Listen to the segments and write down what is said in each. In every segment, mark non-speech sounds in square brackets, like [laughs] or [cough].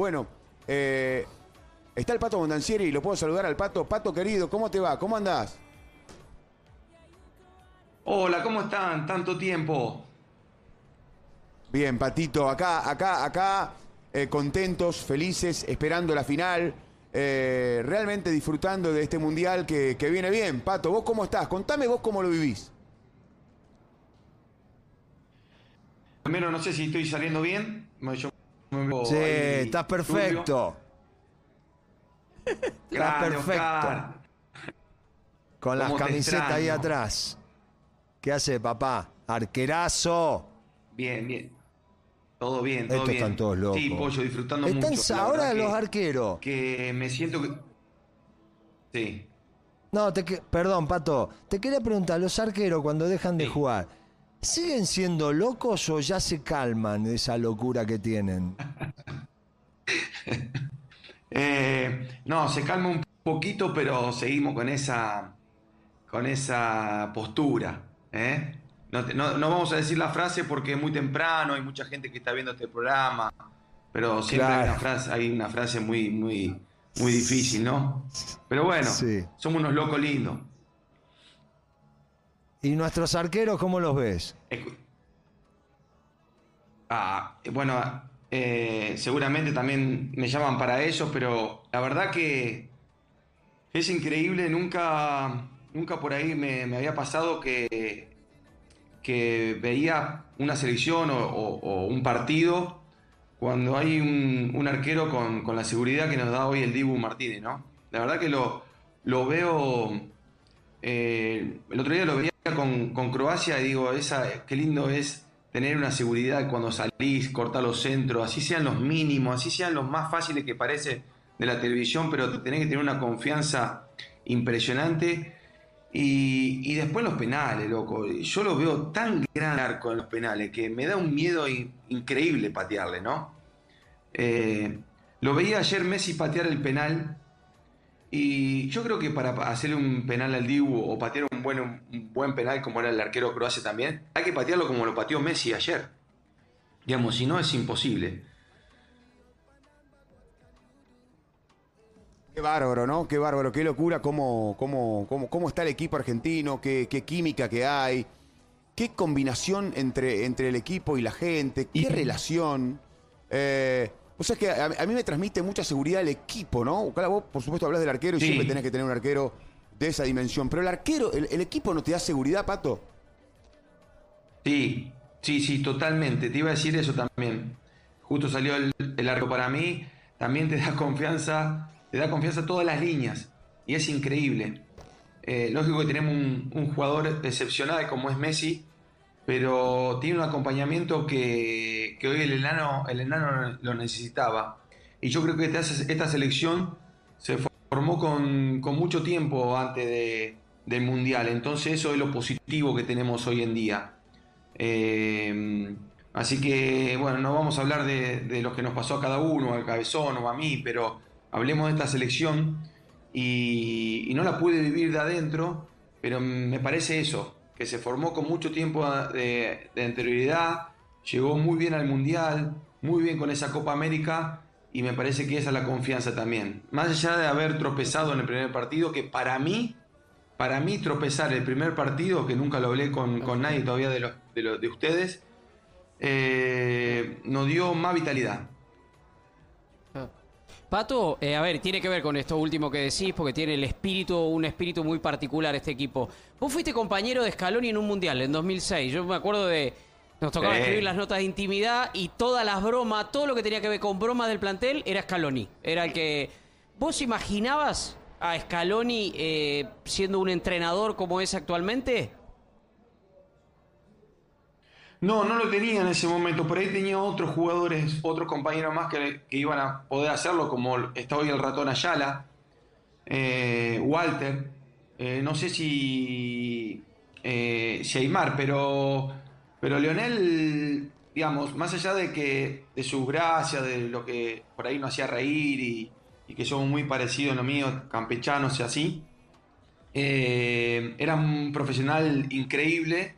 Bueno, eh, está el Pato Mondancieri y lo puedo saludar al Pato. Pato querido, ¿cómo te va? ¿Cómo andás? Hola, ¿cómo están? Tanto tiempo. Bien, Patito, acá, acá, acá, eh, contentos, felices, esperando la final, eh, realmente disfrutando de este mundial que, que viene bien. Pato, ¿vos cómo estás? Contame vos cómo lo vivís. Primero, no sé si estoy saliendo bien. Yo Sí, ahí estás perfecto. [laughs] Estás perfecto. Con las ¿Cómo te camisetas ahí atrás. ¿Qué hace, papá? Arquerazo. Bien, bien. Todo bien, todo Estos bien. están todos locos. Sí, pollo, disfrutando Están mucho. Ahora los que- arqueros. Que me siento que. Sí. No, te que- perdón, Pato. Te quería preguntar, los arqueros cuando dejan de jugar, ¿siguen siendo locos o ya se calman de esa locura que tienen? [laughs] Eh, no, se calma un poquito, pero seguimos con esa, con esa postura. ¿eh? No, te- no- no vamos a decir la frase porque es muy temprano, hay mucha gente que está viendo este programa, pero siempre hay, una frase, hay una frase muy, muy, muy difícil, ¿no? Pero bueno, Sí. somos unos locos lindos. ¿Y nuestros arqueros cómo los ves? Ah, bueno, eh, seguramente también me llaman para ellos, pero la verdad que es increíble, nunca, nunca por ahí me, me había pasado que, que veía una selección o un partido cuando hay un, un arquero con, con la seguridad que nos da hoy el Dibu Martínez, ¿no? La verdad que lo, lo veo eh, el otro día lo veía con, Croacia digo, esa, qué lindo es tener una seguridad cuando salís, cortar los centros, así sean los mínimos, así sean los más fáciles que parece de la televisión, pero tenés que tener una confianza impresionante. Y, después los penales, loco. Yo lo veo tan gran arco en los penales que me da un miedo in- increíble patearle, ¿no? Eh, lo veía ayer Messi patear el penal y yo creo que para hacerle un penal al Dibu o patear un buen, un buen penal como era el arquero croacia también, hay que patearlo como lo pateó Messi ayer. Digamos, si no es imposible. Qué bárbaro, ¿no? Qué bárbaro, qué locura, cómo, cómo, cómo, cómo está el equipo argentino, qué, qué química que hay, qué combinación entre, entre el equipo y la gente, qué Y- relación. Eh, o sea, es que a, a mí me transmite mucha seguridad el equipo, ¿no? Claro, vos, por supuesto, hablas del arquero y Sí. siempre tenés que tener un arquero de esa dimensión. Pero el arquero, el, el equipo no te da seguridad, Pato. Sí, sí, sí, totalmente. Te iba a decir eso también. Justo salió el, el arco para mí. También te da confianza, te da confianza todas las líneas. Y es increíble. Eh, lógico que tenemos un, un jugador excepcional como es Messi, pero tiene un acompañamiento que, que hoy el enano, el enano lo necesitaba. Y yo creo que esta, esta selección se formó con, con mucho tiempo antes de- del Mundial. Entonces eso es lo positivo que tenemos hoy en día. Eh, así que, bueno, no vamos a hablar de, de lo que nos pasó a cada uno, al cabezón o a mí, pero hablemos de esta selección y, y no la pude vivir de adentro, pero me parece eso, que se formó con mucho tiempo de, de anterioridad, llegó muy bien al Mundial, muy bien con esa Copa América y me parece que esa es la confianza también. Más allá de haber tropezado en el primer partido, que para mí para mí tropezar el primer partido, que nunca lo hablé con, con nadie todavía de, los, de, los- de ustedes, eh, nos dio más vitalidad. Pato, eh, a ver, tiene que ver con esto último que decís, porque tiene el espíritu, un espíritu muy particular este equipo. Vos fuiste compañero de Scaloni en un mundial en 2006. Yo me acuerdo de. Nos tocaba escribir las notas de intimidad y todas las bromas, todo lo que tenía que ver con bromas del plantel era Scaloni. Era el que. ¿Vos imaginabas a Scaloni eh, siendo un entrenador como es actualmente? No, no lo tenía en ese momento. Por ahí tenía otros jugadores, otros compañeros más que, que iban a poder hacerlo, como está hoy el ratón Ayala, eh, Walter. eh, no sé si, eh, si Aymar, pero, pero Leonel, digamos, más allá de que de sus gracias, de lo que por ahí nos hacía reír y, que somos muy parecidos en lo mío, campechanos y así, eh, era un profesional increíble.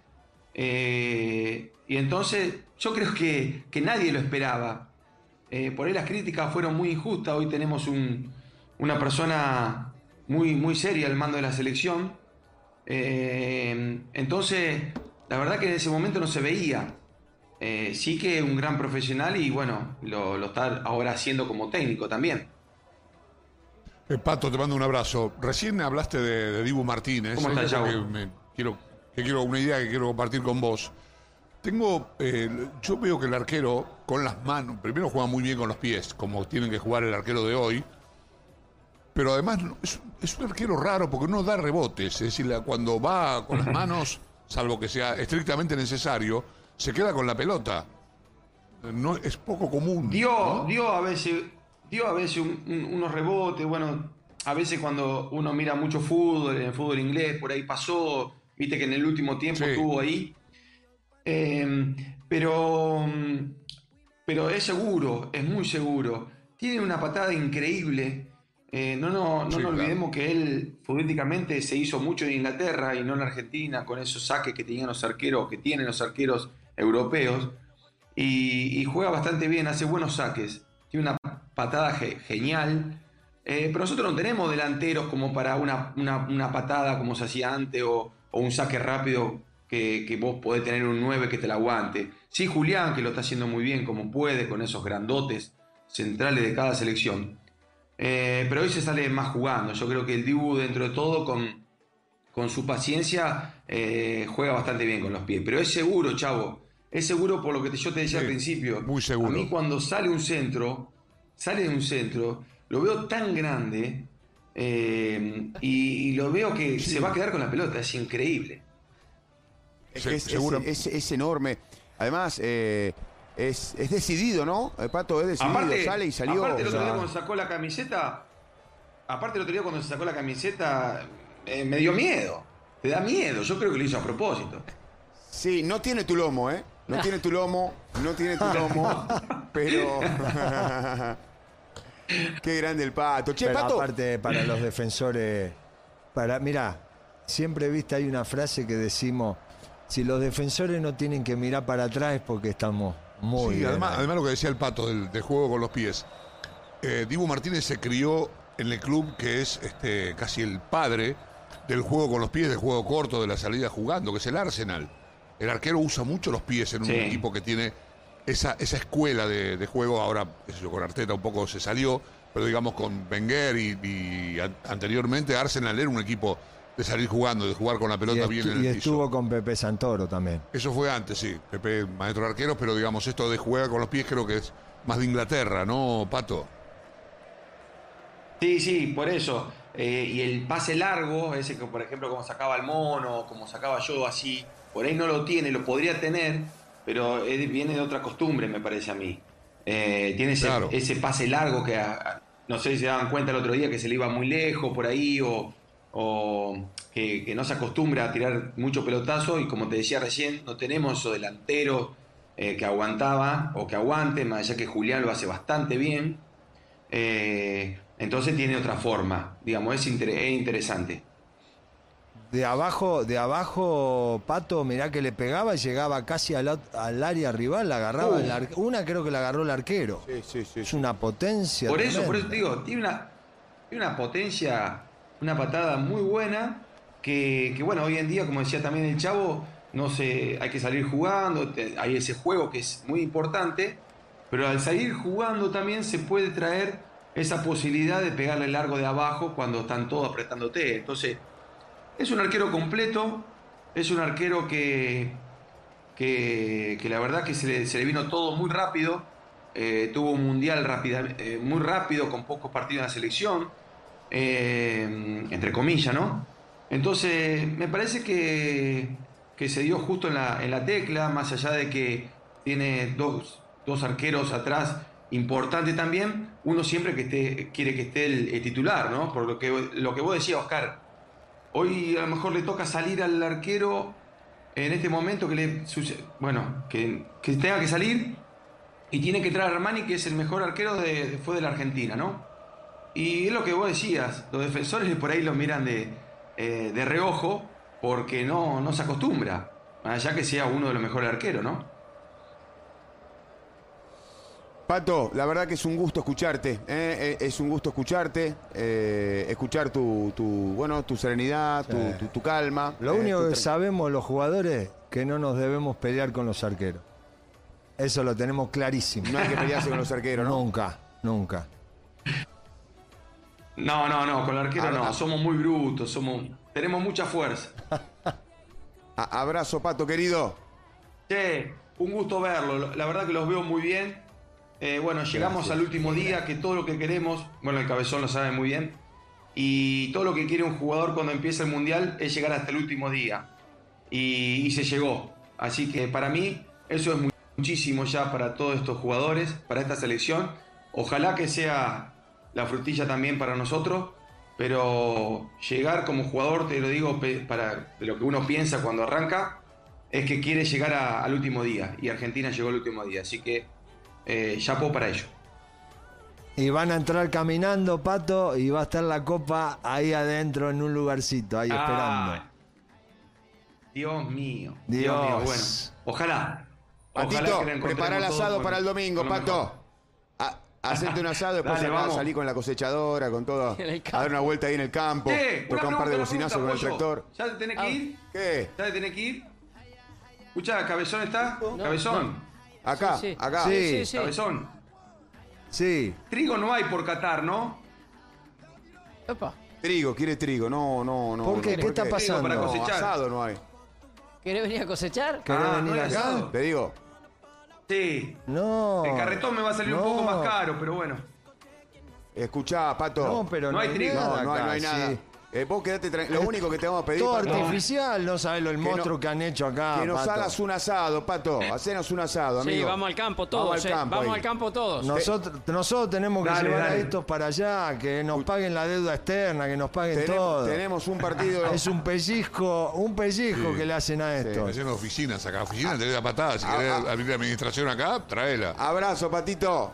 eh, y entonces yo creo que, que nadie lo esperaba. eh, por ahí las críticas fueron muy injustas. Hoy tenemos un- una persona muy, muy seria al mando de la selección. Entonces, la verdad que en ese momento no se veía. Eh, sí que un gran profesional y bueno, lo, lo está ahora haciendo como técnico también. Eh, Pato, te mando un abrazo. Recién hablaste de, de Dibu Martínez. ¿Cómo está, Es algo Chavo? que me quiero, que quiero una idea que quiero compartir con vos. Tengo, eh, yo veo que el arquero con las manos, primero juega muy bien con los pies, como tienen que jugar el arquero de hoy, pero además es, es un arquero raro porque no da rebotes, es decir, cuando va con las manos, salvo que sea estrictamente necesario, se queda con la pelota. No, es poco común. Dio, ¿no? dio a veces, dio a veces un- un- unos rebotes, bueno, a veces cuando uno mira mucho fútbol, en el fútbol inglés, por ahí pasó, viste que en el último tiempo Sí. estuvo ahí. Eh, pero, pero es seguro, es muy seguro. Tiene una patada increíble. Eh, no no, no Sí, nos claro. olvidemos que él futbolísticamente se hizo mucho en Inglaterra y no en Argentina, con esos saques que tenían los arqueros, que tienen los arqueros europeos y, y juega bastante bien, hace buenos saques. Tiene una patada ge- genial. Eh, pero nosotros no tenemos delanteros como para una, una- una patada como se hacía antes o, o un saque rápido que, que vos podés tener un 9 que te la aguante. Sí, Julián, que lo está haciendo muy bien como puede, con esos grandotes centrales de cada selección. Eh, pero hoy se sale más jugando. Yo creo que el Dibu, dentro de todo, con, con su paciencia, eh, juega bastante bien con los pies. Pero es seguro, chavo. Es seguro por lo que te- yo te decía Sí, al principio. muy seguro. A mí cuando sale un centro, sale de un centro, lo veo tan grande eh, y, y lo veo que se va a quedar con la pelota. Es increíble. Es, es, seguro- es- es- es enorme. Además, eh, es, es decidido, ¿no? El Pato es decidido, Aparte, sale y salió. aparte el otro día cuando sacó la camiseta, aparte el otro día cuando se sacó la camiseta, eh, me dio miedo. Te da miedo. Yo creo que lo hizo a propósito. Sí, no tiene tu lomo, ¿eh? No tiene tu lomo, no tiene tu lomo, [laughs] pero... [laughs] Qué grande el Pato. Che, Pero Pato. aparte para los defensores, para, mira, siempre viste hay una frase que decimos, si los defensores no tienen que mirar para atrás es porque estamos muy Sí, bien. además, ahí. además lo que decía el pato del, del juego con los pies. Eh, Dibu Martínez se crió en el club que es este, casi el padre del juego con los pies, del juego corto, de la salida jugando, que es el Arsenal. El arquero usa mucho los pies en un Sí. equipo que tiene esa, esa escuela de, de juego. Ahora, con Arteta un poco se salió, pero digamos con Wenger y, y an- anteriormente Arsenal era un equipo de salir jugando, de jugar con la y, pelota bien en y el piso. estuvo con Pepe Santoro también. Eso fue antes, sí. Pepe, maestro de arqueros, pero digamos, esto de juega con los pies creo que es más de Inglaterra, ¿no, Pato? Sí, sí, por eso. Eh, y el pase largo, ese que por ejemplo como sacaba el mono, como sacaba yo así, por ahí no lo tiene, lo podría tener, pero es- viene de otra costumbre, me parece a mí. Eh, tiene ese, Claro. ese pase largo que a- a- no sé si se daban cuenta el otro día que se le iba muy lejos por ahí o, o que, que no se acostumbra a tirar mucho pelotazo y como te decía recién, no tenemos esos delanteros eh, que aguantaba o que aguanten, más allá que Julián lo hace bastante bien. Eh, entonces tiene otra forma, digamos, es, inter- es interesante. De abajo, de abajo, Pato, mirá que le pegaba y llegaba casi al, al área rival, la agarraba Uh. una creo que la agarró el arquero. Sí, sí, sí. Es una potencia. Por eso, por eso te digo, tiene una, tiene una potencia, una patada muy buena, que, bueno, hoy en día, como decía también el chavo, no sé, hay que salir jugando, hay ese juego que es muy importante, pero al salir jugando también se puede traer esa posibilidad de pegarle largo de abajo cuando están todos apretándote. Entonces, es un arquero completo, es un arquero que, que, la verdad que se le, vino todo muy rápido, eh, tuvo un mundial eh, muy rápido con pocos partidos en la selección, eh, entre comillas, ¿no? Entonces, me parece que, que se dio justo en la, en la tecla, más allá de que tiene dos, dos arqueros atrás importantes también, uno siempre que esté, quiere que esté el, titular, ¿no? Por lo que, lo que vos decías, Oscar, Hoy a lo mejor le toca salir al arquero en este momento que le bueno, que, que tenga que salir y tiene que traer a Armani, que es el mejor arquero de- fue de la Argentina, ¿no? Y es lo que vos decías, los defensores por ahí lo miran de, eh, de reojo porque no, no se acostumbra, más allá que sea uno de los mejores arqueros, ¿no? Pato, la verdad que es un gusto escucharte, ¿eh? Eh, es un gusto escucharte, eh, escuchar tu, tu, bueno, tu serenidad, tu, Sí. tu- tu calma. Lo eh, único tu que sabemos los jugadores que no nos debemos pelear con los arqueros. Eso lo tenemos clarísimo. No hay que pelearse con los arqueros, ¿no? Nunca, nunca. No, no, no, con el arquero no, somos muy brutos, somos, tenemos mucha fuerza. [laughs] Abrazo, Pato, querido. Che, un gusto verlo, la verdad que los veo muy bien. Eh, bueno, llegamos al último día, que todo lo que queremos, bueno, el cabezón lo sabe muy bien, y todo lo que quiere un jugador cuando empieza el Mundial es llegar hasta el último día. Y, y se llegó. Así que para mí eso es mu- muchísimo ya para todos estos jugadores, para esta selección. Ojalá que sea la frutilla también para nosotros, pero llegar como jugador, te lo digo, para de lo que uno piensa cuando arranca, es que quiere llegar a- al último día. Y Argentina llegó al último día. Así que eh, chapo para ello. Y van a entrar caminando, Pato, y va a estar la copa ahí adentro en un lugarcito, ahí esperando. Ay, Dios mío. Dios. mío. Bueno, ojalá. Ojalá Patito, encontremos prepara el asado para el domingo, Pato. Mejor. Ha- Hacete un asado, después Dale, acá vamos. salí con la cosechadora, con todo. [laughs] En el A dar una vuelta ahí en el campo. Che, una tocar un par de pregunta, una bocinazos con el pregunta, tractor. Pollo. ¿Ya te tenés Ah. que ir? ¿Qué? ¿Ya te tenés que ir? Escuchá, ¿Cabezón está? ¿Cabezón? Acá, Sí, sí. acá. Sí. Sí, sí. ¿Cabezón? Sí, Trigo no hay por Qatar, ¿no? Epa, Trigo, quiere trigo. No, no, no. ¿Por qué? no, ¿Qué está qué? pasando? para No, cosechar. asado no hay. ¿Querés venir a cosechar? ¿Querés Ah, venir ¿no hay acá? asado? Te digo. Sí. no. El carretón me va a salir un no. poco más caro, pero bueno. Escuchá, Pato. No, pero No hay trigo. No, nada no hay, no nada. sí. Eh, vos quedate tranquilo. Lo único que te vamos a pedir, Todo Pato, artificial, no sabes lo el no- monstruo que han hecho acá. que nos Pato. hagas un asado, Pato. Hacenos un asado, amigo. Sí, vamos al campo todos, Vamos al eh. campo. Vamos al campo todos. Nosotros, nosotros tenemos que Dale, llevar a estos para allá, que nos paguen la deuda externa, que nos paguen Tenemos, todo. tenemos un partido. [laughs] Es un pellizco, un pellizco Sí. que le hacen a esto. Hacen oficinas acá. Oficinas te da patada. Si Ah, querés ah. abrir la administración acá, tráela. Abrazo, Patito.